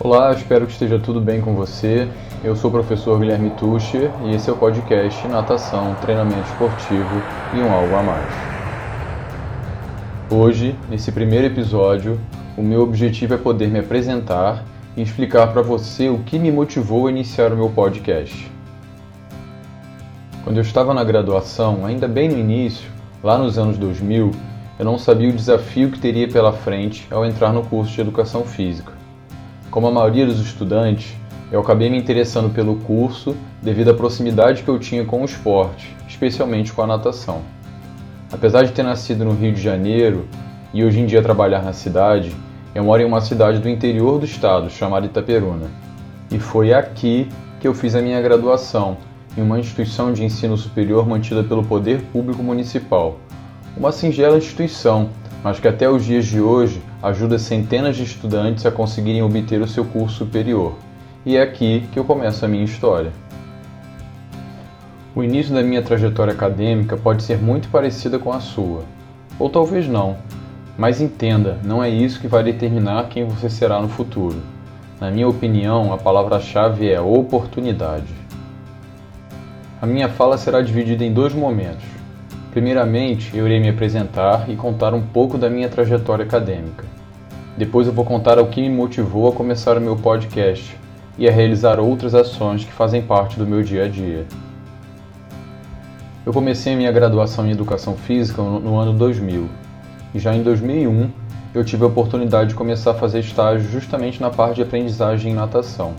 Olá, espero que esteja tudo bem com você. Eu sou o professor Guilherme Tucher e esse é o podcast Natação, Treinamento Esportivo e um Algo a Mais. Hoje, nesse primeiro episódio, o meu objetivo é poder me apresentar e explicar para você o que me motivou a iniciar o meu podcast. Quando eu estava na graduação, ainda bem no início, lá nos anos 2000, eu não sabia o desafio que teria pela frente ao entrar no curso de Educação Física. Como a maioria dos estudantes, eu acabei me interessando pelo curso devido à proximidade que eu tinha com o esporte, especialmente com a natação. Apesar de ter nascido no Rio de Janeiro e hoje em dia trabalhar na cidade, eu moro em uma cidade do interior do estado chamada Itaperuna. E foi aqui que eu fiz a minha graduação, em uma instituição de ensino superior mantida pelo Poder Público Municipal. Uma singela instituição mas que até os dias de hoje ajuda centenas de estudantes a conseguirem obter o seu curso superior. E é aqui que eu começo a minha história. O início da minha trajetória acadêmica pode ser muito parecida com a sua, ou talvez não, mas entenda, não é isso que vai determinar quem você será no futuro. Na minha opinião, a palavra-chave é oportunidade. A minha fala será dividida em dois momentos. Primeiramente, eu irei me apresentar e contar um pouco da minha trajetória acadêmica. Depois eu vou contar o que me motivou a começar o meu podcast e a realizar outras ações que fazem parte do meu dia a dia. Eu comecei a minha graduação em Educação Física no ano 2000 e já em 2001 eu tive a oportunidade de começar a fazer estágio justamente na parte de aprendizagem em natação.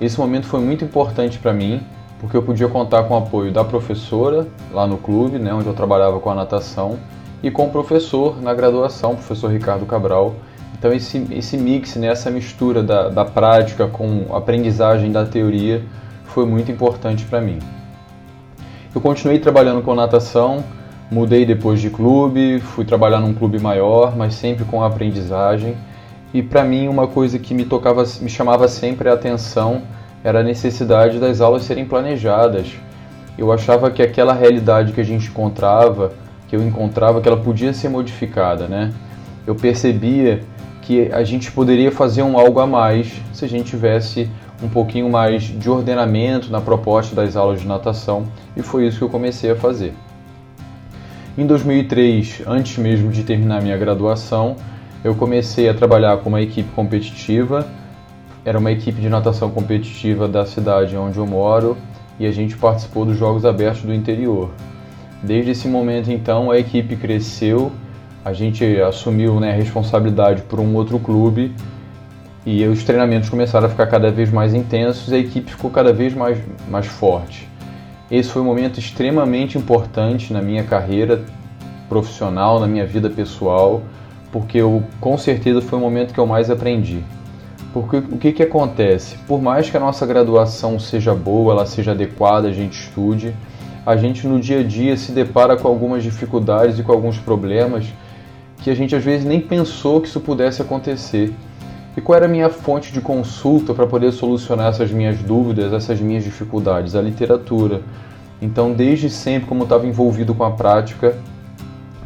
Esse momento foi muito importante para mim porque eu podia contar com o apoio da professora lá no clube, né, onde eu trabalhava com a natação, e com o professor na graduação, o professor Ricardo Cabral. Então esse, esse mix, né, essa mistura da, da prática com aprendizagem da teoria foi muito importante para mim. Eu continuei trabalhando com natação, mudei depois de clube, fui trabalhar num clube maior, mas sempre com aprendizagem. E para mim uma coisa que me tocava, me chamava sempre a atenção era a necessidade das aulas serem planejadas. Eu achava que aquela realidade que a gente encontrava, que eu encontrava, que ela podia ser modificada, né? Eu percebia que a gente poderia fazer um algo a mais se a gente tivesse um pouquinho mais de ordenamento na proposta das aulas de natação e foi isso que eu comecei a fazer. Em 2003, antes mesmo de terminar minha graduação, eu comecei a trabalhar com uma equipe competitiva era uma equipe de natação competitiva da cidade onde eu moro e a gente participou dos Jogos Abertos do interior. Desde esse momento, então, a equipe cresceu, a gente assumiu né, a responsabilidade por um outro clube e os treinamentos começaram a ficar cada vez mais intensos e a equipe ficou cada vez mais, mais forte. Esse foi um momento extremamente importante na minha carreira profissional, na minha vida pessoal, porque eu, com certeza foi o momento que eu mais aprendi. Porque o que, que acontece? Por mais que a nossa graduação seja boa, ela seja adequada, a gente estude, a gente no dia a dia se depara com algumas dificuldades e com alguns problemas que a gente às vezes nem pensou que isso pudesse acontecer. E qual era a minha fonte de consulta para poder solucionar essas minhas dúvidas, essas minhas dificuldades? A literatura. Então, desde sempre, como eu estava envolvido com a prática,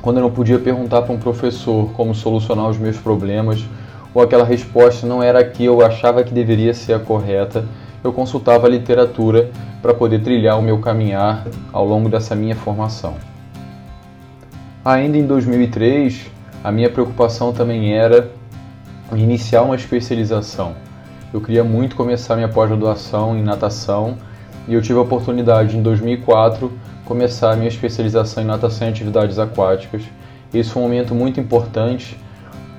quando eu não podia perguntar para um professor como solucionar os meus problemas, ou aquela resposta não era a que eu achava que deveria ser a correta, eu consultava a literatura para poder trilhar o meu caminhar ao longo dessa minha formação. Ainda em 2003, a minha preocupação também era iniciar uma especialização. Eu queria muito começar minha pós-graduação em natação e eu tive a oportunidade em 2004 começar minha especialização em natação e atividades aquáticas. Esse foi um momento muito importante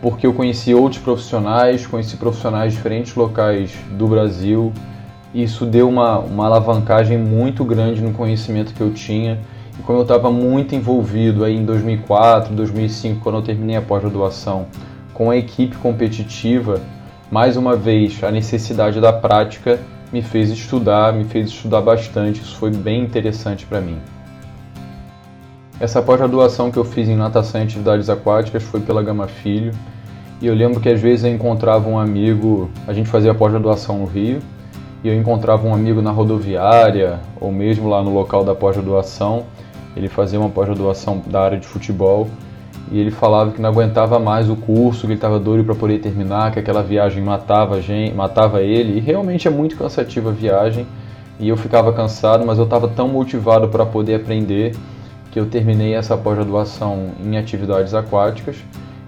porque eu conheci outros profissionais, conheci profissionais de diferentes locais do Brasil. Isso deu uma, uma alavancagem muito grande no conhecimento que eu tinha. E como eu estava muito envolvido aí em 2004, 2005, quando eu terminei a pós-graduação, com a equipe competitiva, mais uma vez a necessidade da prática me fez estudar, me fez estudar bastante. Isso foi bem interessante para mim. Essa pós-graduação que eu fiz em natação e atividades aquáticas foi pela Gama Filho. E eu lembro que às vezes eu encontrava um amigo, a gente fazia pós-graduação no Rio, e eu encontrava um amigo na rodoviária ou mesmo lá no local da pós-graduação. Ele fazia uma pós-graduação da área de futebol e ele falava que não aguentava mais o curso, que ele estava doido para poder terminar, que aquela viagem matava, gente, matava ele. E realmente é muito cansativa a viagem e eu ficava cansado, mas eu estava tão motivado para poder aprender que eu terminei essa pós-graduação em atividades aquáticas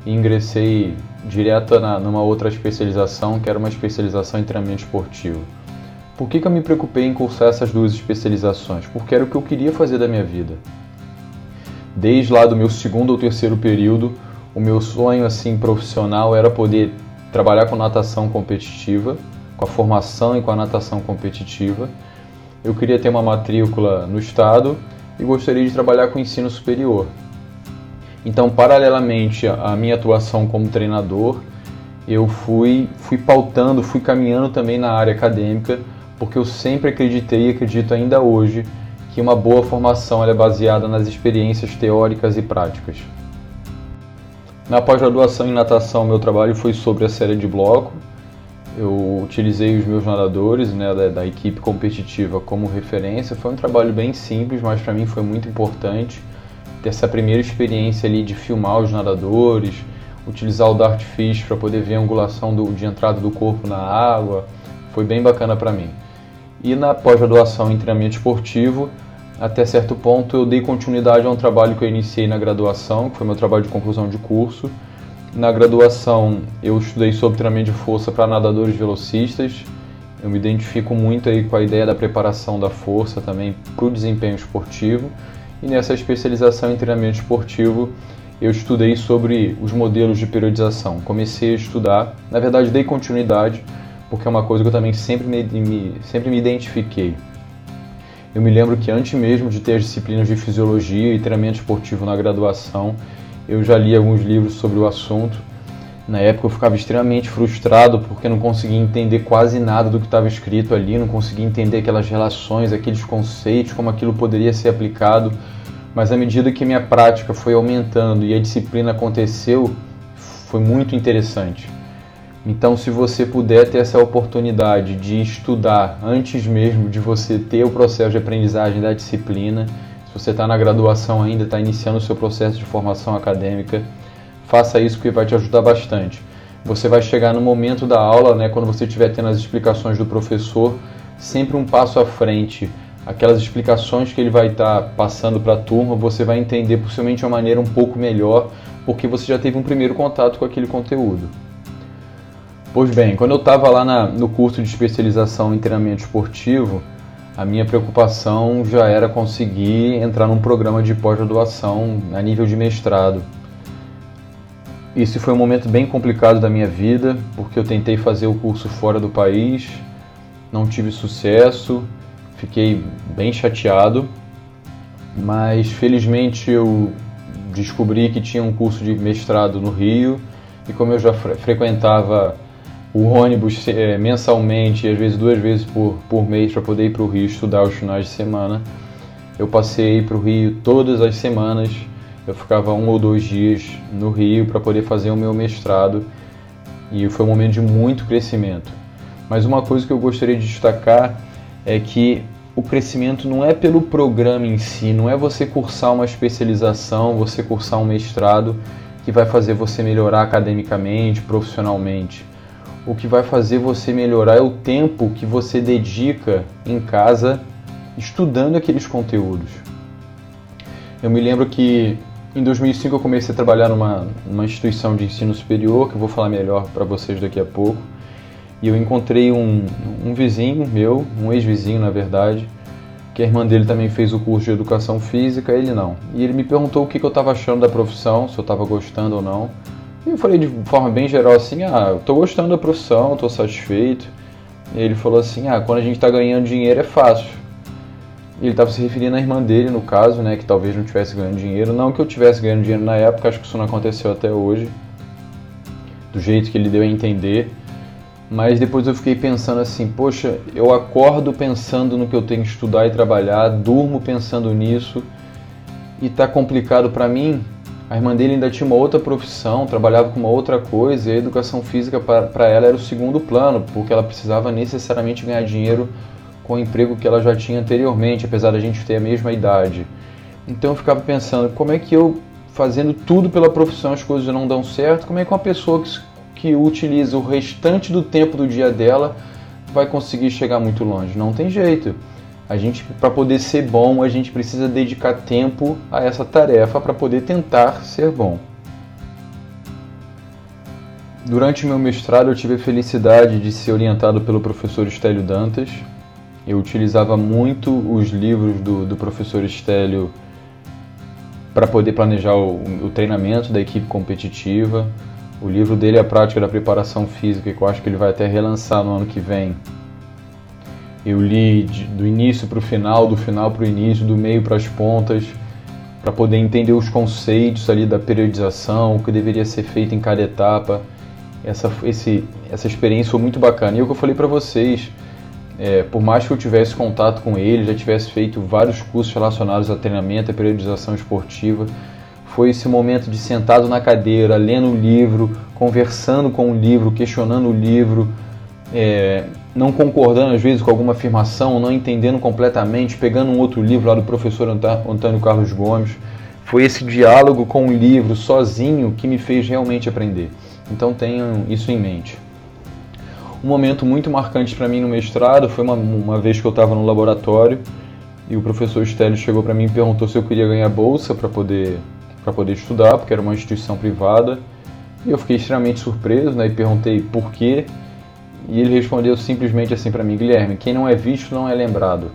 e ingressei direto na, numa outra especialização, que era uma especialização em treinamento esportivo. Por que, que eu me preocupei em cursar essas duas especializações? Porque era o que eu queria fazer da minha vida. Desde lá do meu segundo ou terceiro período, o meu sonho assim profissional era poder trabalhar com natação competitiva, com a formação e com a natação competitiva. Eu queria ter uma matrícula no estado e gostaria de trabalhar com ensino superior. Então, paralelamente à minha atuação como treinador, eu fui, fui pautando, fui caminhando também na área acadêmica, porque eu sempre acreditei e acredito ainda hoje que uma boa formação é baseada nas experiências teóricas e práticas. Na pós-graduação em natação, meu trabalho foi sobre a série de bloco. Eu utilizei os meus nadadores né, da, da equipe competitiva como referência. Foi um trabalho bem simples, mas para mim foi muito importante ter essa primeira experiência ali de filmar os nadadores, utilizar o Dart Fish para poder ver a angulação do, de entrada do corpo na água, foi bem bacana para mim. E na pós-graduação em treinamento esportivo, até certo ponto eu dei continuidade a um trabalho que eu iniciei na graduação, que foi meu trabalho de conclusão de curso. Na graduação eu estudei sobre treinamento de força para nadadores velocistas. Eu me identifico muito aí com a ideia da preparação da força também para o desempenho esportivo. E nessa especialização em treinamento esportivo, eu estudei sobre os modelos de periodização. Comecei a estudar, na verdade, dei continuidade, porque é uma coisa que eu também sempre me, me, sempre me identifiquei. Eu me lembro que antes mesmo de ter as disciplinas de fisiologia e treinamento esportivo na graduação, eu já li alguns livros sobre o assunto. Na época eu ficava extremamente frustrado porque não conseguia entender quase nada do que estava escrito ali, não conseguia entender aquelas relações, aqueles conceitos, como aquilo poderia ser aplicado mas à medida que minha prática foi aumentando e a disciplina aconteceu, foi muito interessante. Então, se você puder ter essa oportunidade de estudar antes mesmo de você ter o processo de aprendizagem da disciplina, se você está na graduação ainda, está iniciando o seu processo de formação acadêmica, faça isso porque vai te ajudar bastante. Você vai chegar no momento da aula, né, quando você estiver tendo as explicações do professor, sempre um passo à frente aquelas explicações que ele vai estar tá passando para a turma, você vai entender possivelmente de uma maneira um pouco melhor, porque você já teve um primeiro contato com aquele conteúdo. Pois bem, quando eu estava lá na, no curso de especialização em treinamento esportivo, a minha preocupação já era conseguir entrar num programa de pós-graduação a nível de mestrado. Esse foi um momento bem complicado da minha vida, porque eu tentei fazer o curso fora do país, não tive sucesso, Fiquei bem chateado, mas felizmente eu descobri que tinha um curso de mestrado no Rio e como eu já fre frequentava o ônibus é, mensalmente, às vezes duas vezes por, por mês para poder ir para o Rio estudar os finais de semana, eu passei para o Rio todas as semanas. Eu ficava um ou dois dias no Rio para poder fazer o meu mestrado e foi um momento de muito crescimento. Mas uma coisa que eu gostaria de destacar é que o crescimento não é pelo programa em si, não é você cursar uma especialização, você cursar um mestrado que vai fazer você melhorar academicamente, profissionalmente. O que vai fazer você melhorar é o tempo que você dedica em casa estudando aqueles conteúdos. Eu me lembro que em 2005 eu comecei a trabalhar numa, numa instituição de ensino superior, que eu vou falar melhor para vocês daqui a pouco e eu encontrei um, um vizinho meu, um ex-vizinho na verdade, que a irmã dele também fez o curso de educação física, ele não. E ele me perguntou o que, que eu estava achando da profissão, se eu estava gostando ou não. E eu falei de forma bem geral assim, ah, eu estou gostando da profissão, estou satisfeito. E ele falou assim, ah, quando a gente está ganhando dinheiro é fácil. Ele estava se referindo à irmã dele, no caso, né, que talvez não tivesse ganhando dinheiro. Não que eu tivesse ganhando dinheiro na época, acho que isso não aconteceu até hoje. Do jeito que ele deu a entender. Mas depois eu fiquei pensando assim, poxa, eu acordo pensando no que eu tenho que estudar e trabalhar, durmo pensando nisso e tá complicado para mim. A irmã dele ainda tinha uma outra profissão, trabalhava com uma outra coisa, e a educação física para ela era o segundo plano, porque ela precisava necessariamente ganhar dinheiro com o emprego que ela já tinha anteriormente, apesar da gente ter a mesma idade. Então eu ficava pensando, como é que eu fazendo tudo pela profissão, as coisas não dão certo, como é que uma pessoa que, que utiliza o restante do tempo do dia dela vai conseguir chegar muito longe? Não tem jeito. A gente, para poder ser bom, a gente precisa dedicar tempo a essa tarefa para poder tentar ser bom. Durante meu mestrado, eu tive a felicidade de ser orientado pelo professor Estélio Dantas. Eu utilizava muito os livros do, do professor Estélio para poder planejar o, o, treinamento da equipe competitiva. O livro dele a prática da preparação física, que eu acho que ele vai até relançar no ano que vem. Eu li de, do início para o final, do final para o início, do meio para as pontas, para poder entender os conceitos ali da periodização, o que deveria ser feito em cada etapa essa, esse, essa experiência foi muito bacana. E o que eu falei para vocês, é, por mais que eu tivesse contato com ele, já tivesse feito vários cursos relacionados a treinamento e periodização esportiva, foi esse momento de sentado na cadeira, lendo o livro, conversando com o livro, questionando o livro, é, não concordando às vezes com alguma afirmação, não entendendo completamente, pegando um outro livro lá do professor Antônio Carlos Gomes. Foi esse diálogo com o livro sozinho que me fez realmente aprender. Então tenham isso em mente. Um momento muito marcante para mim no mestrado foi uma, uma vez que eu estava no laboratório e o professor Estélio chegou para mim e perguntou se eu queria ganhar bolsa para poder poder estudar, porque era uma instituição privada. E eu fiquei extremamente surpreso, né, e perguntei por quê. E ele respondeu simplesmente assim para mim, Guilherme, quem não é visto não é lembrado.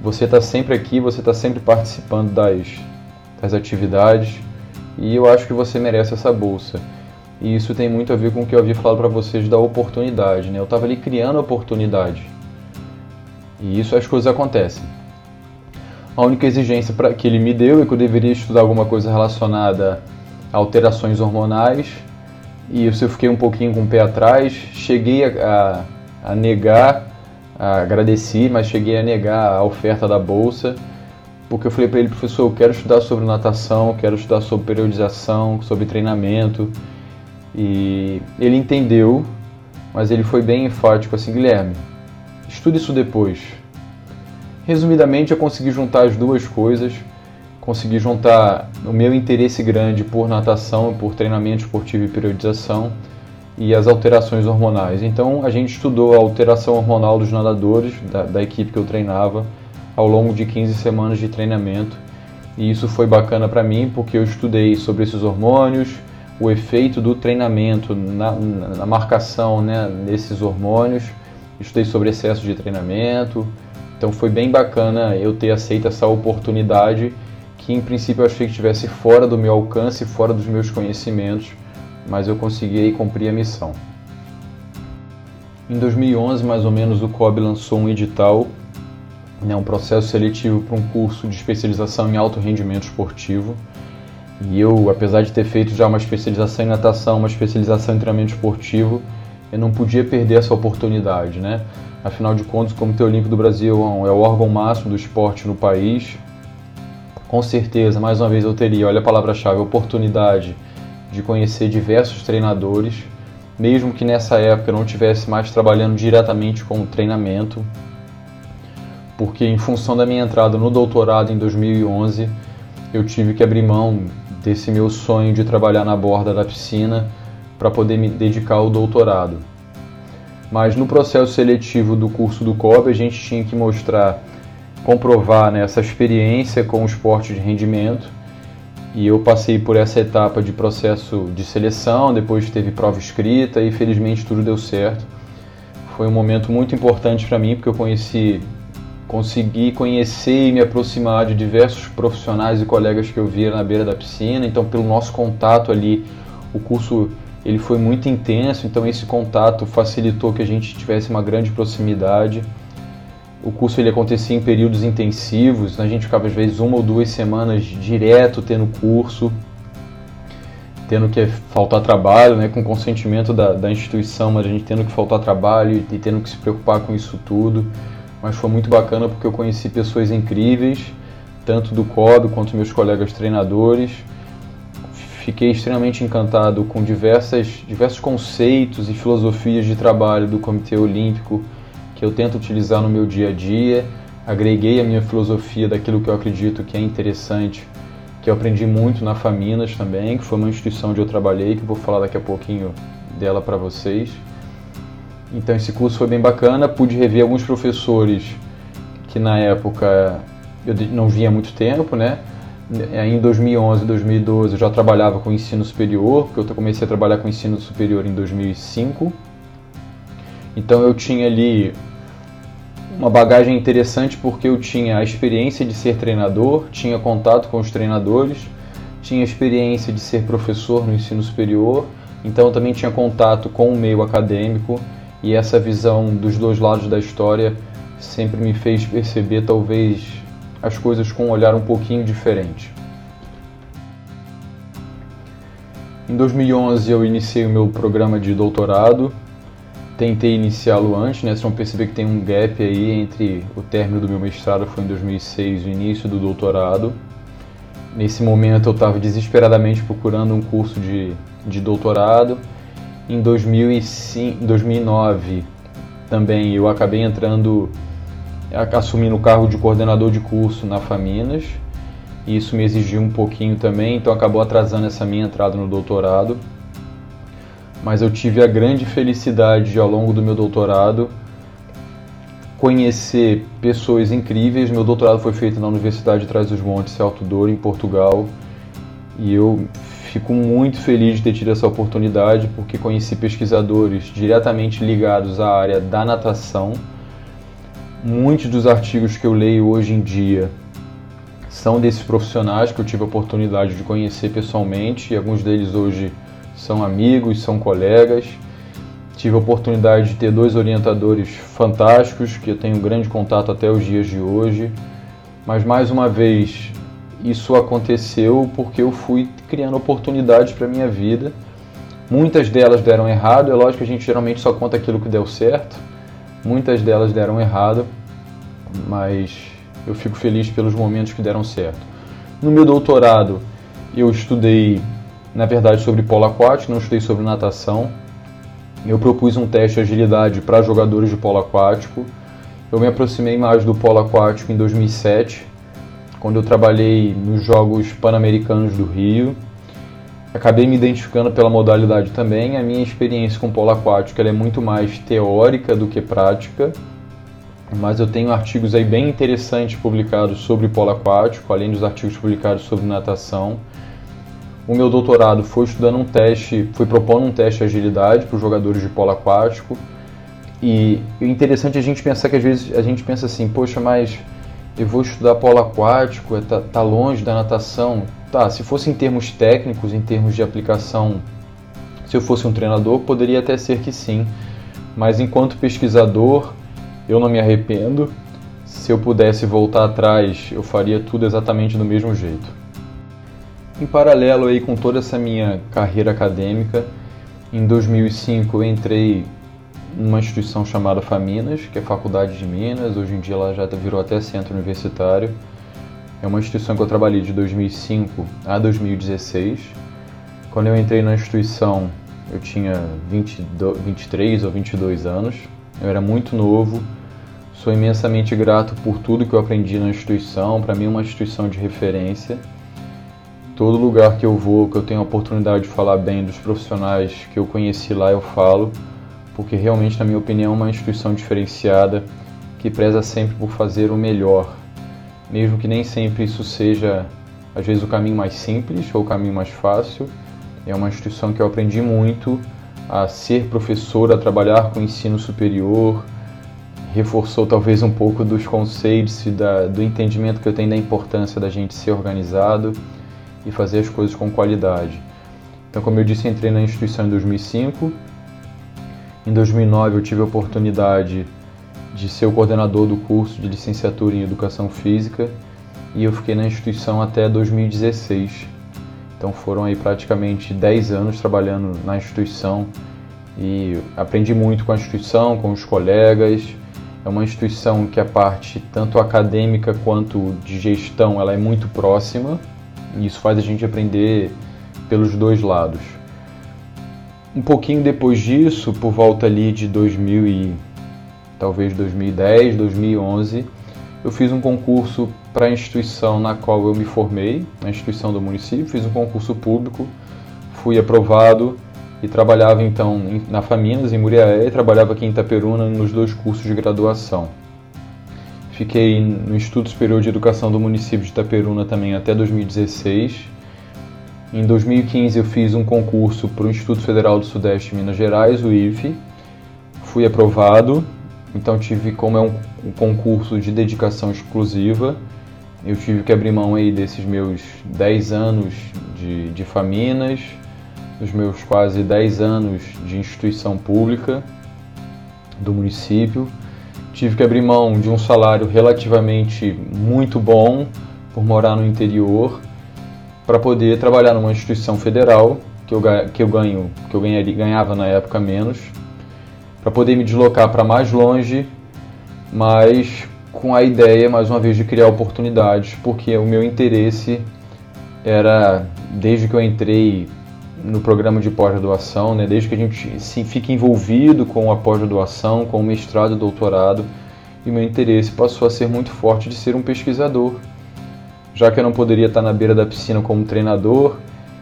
Você está sempre aqui, você está sempre participando das, das atividades e eu acho que você merece essa bolsa. E isso tem muito a ver com o que eu havia falado para vocês da oportunidade, né? Eu estava ali criando oportunidade. E isso as coisas acontecem. A única exigência que ele me deu é que eu deveria estudar alguma coisa relacionada a alterações hormonais. E isso eu fiquei um pouquinho com o pé atrás. Cheguei a, a, a negar, a agradeci, mas cheguei a negar a oferta da bolsa. Porque eu falei para ele, professor, eu quero estudar sobre natação, quero estudar sobre periodização, sobre treinamento e ele entendeu, mas ele foi bem enfático assim, Guilherme, estude isso depois. Resumidamente, eu consegui juntar as duas coisas, consegui juntar o meu interesse grande por natação, por treinamento esportivo e periodização e as alterações hormonais. Então, a gente estudou a alteração hormonal dos nadadores, da, da equipe que eu treinava, ao longo de 15 semanas de treinamento. E isso foi bacana para mim, porque eu estudei sobre esses hormônios, o efeito do treinamento na, na marcação né, desses hormônios. Estudei sobre excesso de treinamento. Então foi bem bacana eu ter aceito essa oportunidade que em princípio eu achei que estivesse fora do meu alcance, fora dos meus conhecimentos, mas eu consegui cumprir a missão. Em 2011, mais ou menos, o COB lançou um edital, né, um processo seletivo para um curso de especialização em alto rendimento esportivo. E eu, apesar de ter feito já uma especialização em natação, uma especialização em treinamento esportivo, eu não podia perder essa oportunidade, né? Afinal de contas, o Comitê Olímpico do Brasil é o órgão máximo do esporte no país. Com certeza, mais uma vez eu teria, olha a palavra-chave, oportunidade de conhecer diversos treinadores, mesmo que nessa época eu não estivesse mais trabalhando diretamente com o treinamento, porque em função da minha entrada no doutorado em 2011, eu tive que abrir mão desse meu sonho de trabalhar na borda da piscina para poder me dedicar ao doutorado. Mas no processo seletivo do curso do COB, a gente tinha que mostrar, comprovar né, essa experiência com o esporte de rendimento. E eu passei por essa etapa de processo de seleção, depois teve prova escrita e felizmente tudo deu certo. Foi um momento muito importante para mim porque eu conheci consegui conhecer e me aproximar de diversos profissionais e colegas que eu via na beira da piscina. Então, pelo nosso contato ali, o curso ele foi muito intenso. Então, esse contato facilitou que a gente tivesse uma grande proximidade. O curso ele acontecia em períodos intensivos. A gente ficava às vezes uma ou duas semanas direto tendo curso, tendo que faltar trabalho, né, com consentimento da, da instituição, mas a gente tendo que faltar trabalho e tendo que se preocupar com isso tudo mas foi muito bacana porque eu conheci pessoas incríveis, tanto do COB quanto meus colegas treinadores. Fiquei extremamente encantado com diversas, diversos conceitos e filosofias de trabalho do Comitê Olímpico que eu tento utilizar no meu dia a dia. Agreguei a minha filosofia daquilo que eu acredito que é interessante que eu aprendi muito na Faminas também, que foi uma instituição onde eu trabalhei, que eu vou falar daqui a pouquinho dela para vocês. Então esse curso foi bem bacana, pude rever alguns professores que na época eu não via há muito tempo, né? Em 2011, 2012 eu já trabalhava com ensino superior, porque eu comecei a trabalhar com ensino superior em 2005. Então eu tinha ali uma bagagem interessante porque eu tinha a experiência de ser treinador, tinha contato com os treinadores, tinha experiência de ser professor no ensino superior, então também tinha contato com o meio acadêmico e essa visão dos dois lados da história sempre me fez perceber talvez as coisas com um olhar um pouquinho diferente. Em 2011 eu iniciei o meu programa de doutorado tentei iniciá-lo antes, né? Vocês vão perceber que tem um gap aí entre o término do meu mestrado foi em 2006 e o início do doutorado. Nesse momento eu estava desesperadamente procurando um curso de, de doutorado. Em 2005, 2009 também eu acabei entrando, assumindo o cargo de coordenador de curso na Faminas. E isso me exigiu um pouquinho também, então acabou atrasando essa minha entrada no doutorado mas eu tive a grande felicidade de, ao longo do meu doutorado conhecer pessoas incríveis. Meu doutorado foi feito na Universidade de Trás dos Montes, Alto Douro, em Portugal, e eu fico muito feliz de ter tido essa oportunidade porque conheci pesquisadores diretamente ligados à área da natação. Muitos dos artigos que eu leio hoje em dia são desses profissionais que eu tive a oportunidade de conhecer pessoalmente e alguns deles hoje são amigos, são colegas. Tive a oportunidade de ter dois orientadores fantásticos que eu tenho grande contato até os dias de hoje. Mas mais uma vez, isso aconteceu porque eu fui criando oportunidades para minha vida. Muitas delas deram errado, é lógico que a gente geralmente só conta aquilo que deu certo. Muitas delas deram errado, mas eu fico feliz pelos momentos que deram certo. No meu doutorado, eu estudei na verdade sobre polo aquático, não estudei sobre natação. Eu propus um teste de agilidade para jogadores de polo aquático. Eu me aproximei mais do polo aquático em 2007, quando eu trabalhei nos Jogos Pan-Americanos do Rio. Acabei me identificando pela modalidade também. A minha experiência com polo aquático é muito mais teórica do que prática, mas eu tenho artigos aí bem interessantes publicados sobre polo aquático, além dos artigos publicados sobre natação. O meu doutorado foi estudando um teste, foi propondo um teste de agilidade para os jogadores de polo aquático. E o interessante é a gente pensar que às vezes a gente pensa assim, poxa, mas eu vou estudar polo aquático, tá, tá longe da natação. Tá, se fosse em termos técnicos, em termos de aplicação, se eu fosse um treinador, poderia até ser que sim. Mas enquanto pesquisador, eu não me arrependo. Se eu pudesse voltar atrás, eu faria tudo exatamente do mesmo jeito. Em paralelo aí com toda essa minha carreira acadêmica, em 2005 eu entrei numa instituição chamada Faminas, que é Faculdade de Minas, hoje em dia ela já virou até centro universitário. É uma instituição que eu trabalhei de 2005 a 2016. Quando eu entrei na instituição, eu tinha 22, 23 ou 22 anos. Eu era muito novo. Sou imensamente grato por tudo que eu aprendi na instituição. Para mim, é uma instituição de referência. Todo lugar que eu vou, que eu tenho a oportunidade de falar bem dos profissionais que eu conheci lá, eu falo, porque realmente, na minha opinião, é uma instituição diferenciada que preza sempre por fazer o melhor, mesmo que nem sempre isso seja, às vezes, o caminho mais simples ou o caminho mais fácil. É uma instituição que eu aprendi muito a ser professor, a trabalhar com ensino superior, reforçou talvez um pouco dos conceitos e da, do entendimento que eu tenho da importância da gente ser organizado e fazer as coisas com qualidade. Então, como eu disse, entrei na instituição em 2005. Em 2009 eu tive a oportunidade de ser o coordenador do curso de licenciatura em Educação Física e eu fiquei na instituição até 2016. Então foram aí praticamente 10 anos trabalhando na instituição e aprendi muito com a instituição, com os colegas. É uma instituição que a parte tanto acadêmica quanto de gestão ela é muito próxima e isso faz a gente aprender pelos dois lados. Um pouquinho depois disso, por volta ali de 2000 e talvez 2010, 2011, eu fiz um concurso para a instituição na qual eu me formei, na instituição do município, fiz um concurso público, fui aprovado e trabalhava então na Faminas, em Muriaé, e trabalhava aqui em Itaperuna nos dois cursos de graduação. Fiquei no Instituto Superior de Educação do município de Itaperuna também até 2016. Em 2015 eu fiz um concurso para o Instituto Federal do Sudeste de Minas Gerais, o IFE. Fui aprovado, então tive como é um, um concurso de dedicação exclusiva, eu tive que abrir mão aí desses meus 10 anos de, de Faminas, dos meus quase 10 anos de instituição pública do município. Tive que abrir mão de um salário relativamente muito bom por morar no interior para poder trabalhar numa instituição federal que eu, que eu ganho, que eu ganhava na época menos, para poder me deslocar para mais longe, mas com a ideia mais uma vez de criar oportunidades, porque o meu interesse era desde que eu entrei no programa de pós-graduação, né, desde que a gente se fica envolvido com a pós-graduação, com o mestrado e doutorado, e meu interesse passou a ser muito forte de ser um pesquisador. Já que eu não poderia estar na beira da piscina como treinador,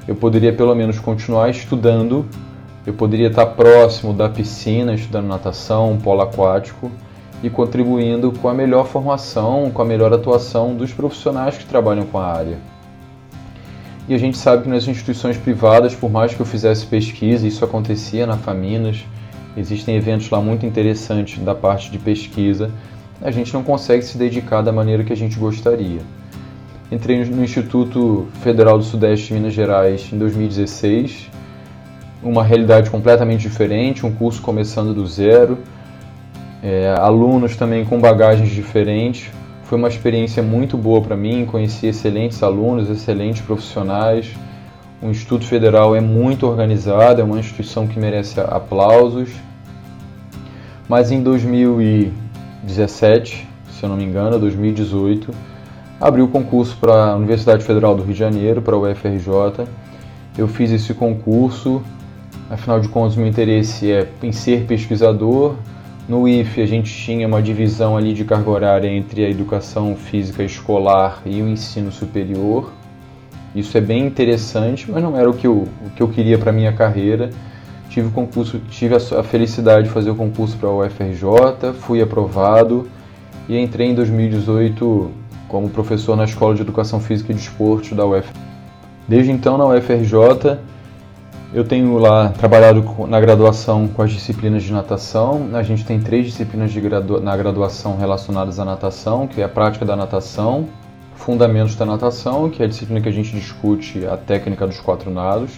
eu poderia pelo menos continuar estudando, eu poderia estar próximo da piscina, estudando natação, polo aquático e contribuindo com a melhor formação, com a melhor atuação dos profissionais que trabalham com a área. E a gente sabe que nas instituições privadas, por mais que eu fizesse pesquisa, isso acontecia na Faminas, existem eventos lá muito interessantes da parte de pesquisa, a gente não consegue se dedicar da maneira que a gente gostaria. Entrei no Instituto Federal do Sudeste de Minas Gerais em 2016, uma realidade completamente diferente, um curso começando do zero, é, alunos também com bagagens diferentes, foi uma experiência muito boa para mim, conheci excelentes alunos, excelentes profissionais. O Instituto Federal é muito organizado, é uma instituição que merece aplausos. Mas em 2017, se eu não me engano, 2018, abriu o concurso para a Universidade Federal do Rio de Janeiro, para a UFRJ. Eu fiz esse concurso, afinal de contas, meu interesse é em ser pesquisador, no IF a gente tinha uma divisão ali de carga horária entre a educação física escolar e o ensino superior. Isso é bem interessante, mas não era o que eu, o que eu queria para minha carreira. Tive o concurso, tive a, felicidade de fazer o concurso para a UFRJ, fui aprovado e entrei em 2018 como professor na Escola de Educação Física e Desporto da UF. Desde então na UFRJ eu tenho lá trabalhado na graduação com as disciplinas de natação. A gente tem três disciplinas na graduação relacionadas à natação, que é a prática da natação, fundamentos da natação, que é a disciplina que a gente discute a técnica dos quatro nados,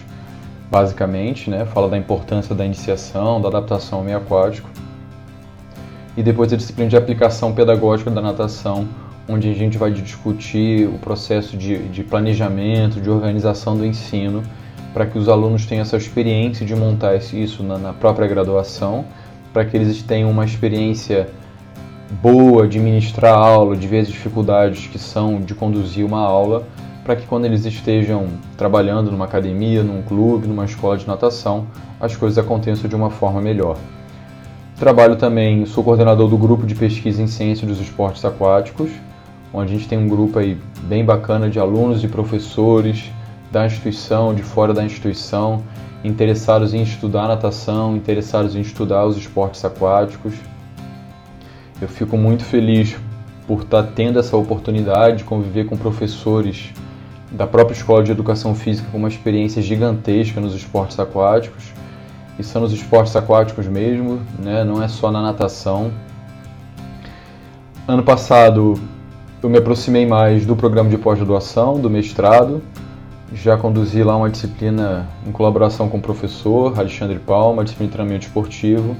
basicamente, né? Fala da importância da iniciação, da adaptação ao meio aquático. E depois a disciplina de aplicação pedagógica da natação, onde a gente vai discutir o processo de, de planejamento, de organização do ensino para que os alunos tenham essa experiência de montar isso na, na própria graduação, para que eles tenham uma experiência boa de ministrar aula, de ver as dificuldades que são de conduzir uma aula, para que quando eles estejam trabalhando numa academia, num clube, numa escola de natação, as coisas aconteçam de uma forma melhor. Trabalho também, sou coordenador do grupo de pesquisa em ciência dos esportes aquáticos, onde a gente tem um grupo aí bem bacana de alunos e professores, da instituição, de fora da instituição, interessados em estudar natação, interessados em estudar os esportes aquáticos. Eu fico muito feliz por estar tendo essa oportunidade de conviver com professores da própria Escola de Educação Física com uma experiência gigantesca nos esportes aquáticos. E são nos esportes aquáticos mesmo, né? não é só na natação. Ano passado eu me aproximei mais do programa de pós-graduação, do mestrado, já conduzi lá uma disciplina em colaboração com o professor Alexandre Palma, disciplina de treinamento esportivo,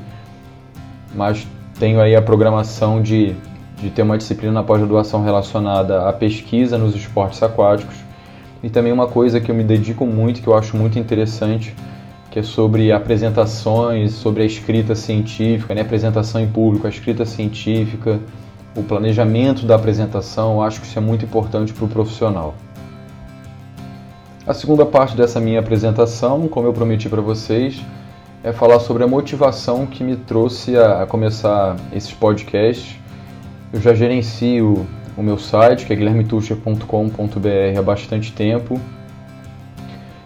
mas tenho aí a programação de, de ter uma disciplina na pós-graduação relacionada à pesquisa nos esportes aquáticos e também uma coisa que eu me dedico muito, que eu acho muito interessante, que é sobre apresentações, sobre a escrita científica, né? apresentação em público, a escrita científica, o planejamento da apresentação, eu acho que isso é muito importante para o profissional. A segunda parte dessa minha apresentação, como eu prometi para vocês, é falar sobre a motivação que me trouxe a, começar esses podcasts Eu já gerencio o meu site, que é guilhermetucher.com.br há bastante tempo.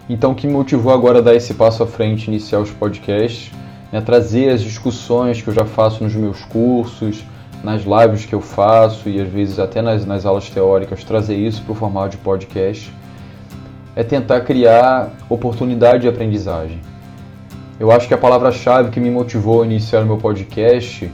Então, o que me motivou agora a dar esse passo à frente, iniciar os podcasts, né, trazer as discussões que eu já faço nos meus cursos, nas lives que eu faço e às vezes até nas, nas aulas teóricas, trazer isso para o formato de podcast, é tentar criar oportunidade de aprendizagem. Eu acho que a palavra-chave que me motivou a iniciar o meu podcast,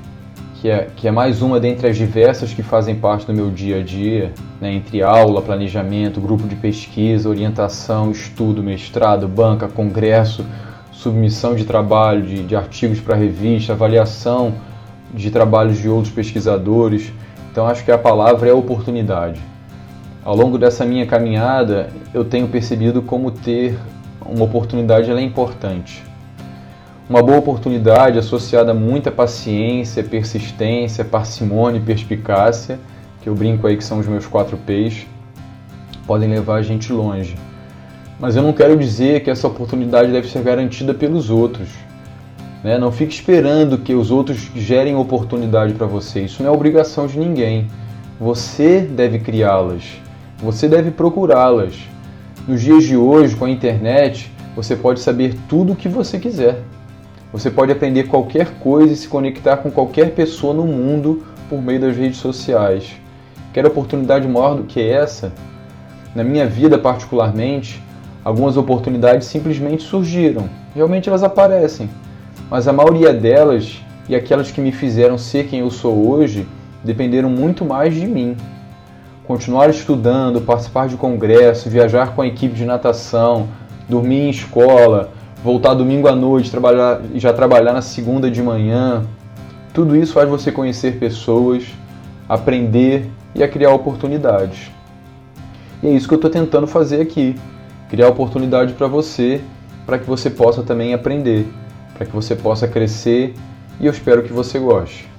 que é, que é mais uma dentre as diversas que fazem parte do meu dia a dia, né, entre aula, planejamento, grupo de pesquisa, orientação, estudo, mestrado, banca, congresso, submissão de trabalho, de, de artigos para revista, avaliação de trabalhos de outros pesquisadores. Então acho que a palavra é oportunidade. Ao longo dessa minha caminhada, eu tenho percebido como ter uma oportunidade é importante. Uma boa oportunidade associada a muita paciência, persistência, parcimônia e perspicácia, que eu brinco aí que são os meus quatro P's, podem levar a gente longe. Mas eu não quero dizer que essa oportunidade deve ser garantida pelos outros. Né? Não fique esperando que os outros gerem oportunidade para você. Isso não é obrigação de ninguém. Você deve criá-las. Você deve procurá-las. Nos dias de hoje, com a internet, você pode saber tudo o que você quiser. Você pode aprender qualquer coisa e se conectar com qualquer pessoa no mundo por meio das redes sociais. Quer oportunidade maior do que essa? Na minha vida, particularmente, algumas oportunidades simplesmente surgiram. Realmente elas aparecem. Mas a maioria delas e aquelas que me fizeram ser quem eu sou hoje dependeram muito mais de mim. Continuar estudando, participar de congresso, viajar com a equipe de natação, dormir em escola, voltar domingo à noite trabalhar, e já trabalhar na segunda de manhã. Tudo isso faz você conhecer pessoas, aprender e a criar oportunidades. E é isso que eu estou tentando fazer aqui: criar oportunidade para você, para que você possa também aprender, para que você possa crescer e eu espero que você goste.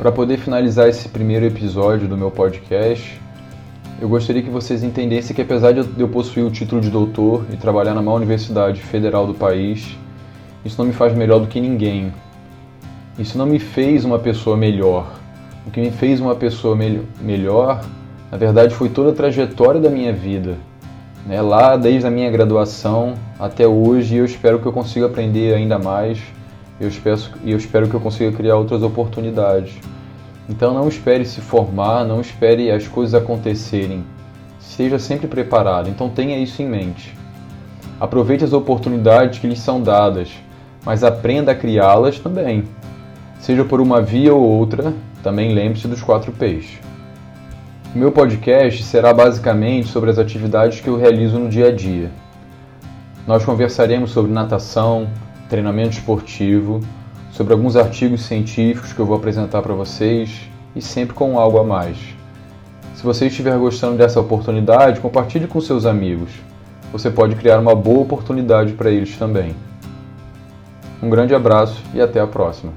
Para poder finalizar esse primeiro episódio do meu podcast, eu gostaria que vocês entendessem que apesar de eu possuir o título de doutor e trabalhar na maior universidade federal do país, isso não me faz melhor do que ninguém. Isso não me fez uma pessoa melhor. O que me fez uma pessoa me melhor, na verdade, foi toda a trajetória da minha vida. Né? Lá desde a minha graduação até hoje, eu espero que eu consiga aprender ainda mais. Eu espero, eu espero que eu consiga criar outras oportunidades. Então não espere se formar, não espere as coisas acontecerem. Esteja sempre preparado, então tenha isso em mente. Aproveite as oportunidades que lhes são dadas, mas aprenda a criá-las também. Seja por uma via ou outra, também lembre-se dos quatro P's. O meu podcast será basicamente sobre as atividades que eu realizo no dia a dia. Nós conversaremos sobre natação, treinamento esportivo, sobre alguns artigos científicos que eu vou apresentar para vocês e sempre com algo a mais. Se você estiver gostando dessa oportunidade, compartilhe com seus amigos. Você pode criar uma boa oportunidade para eles também. Um grande abraço e até a próxima.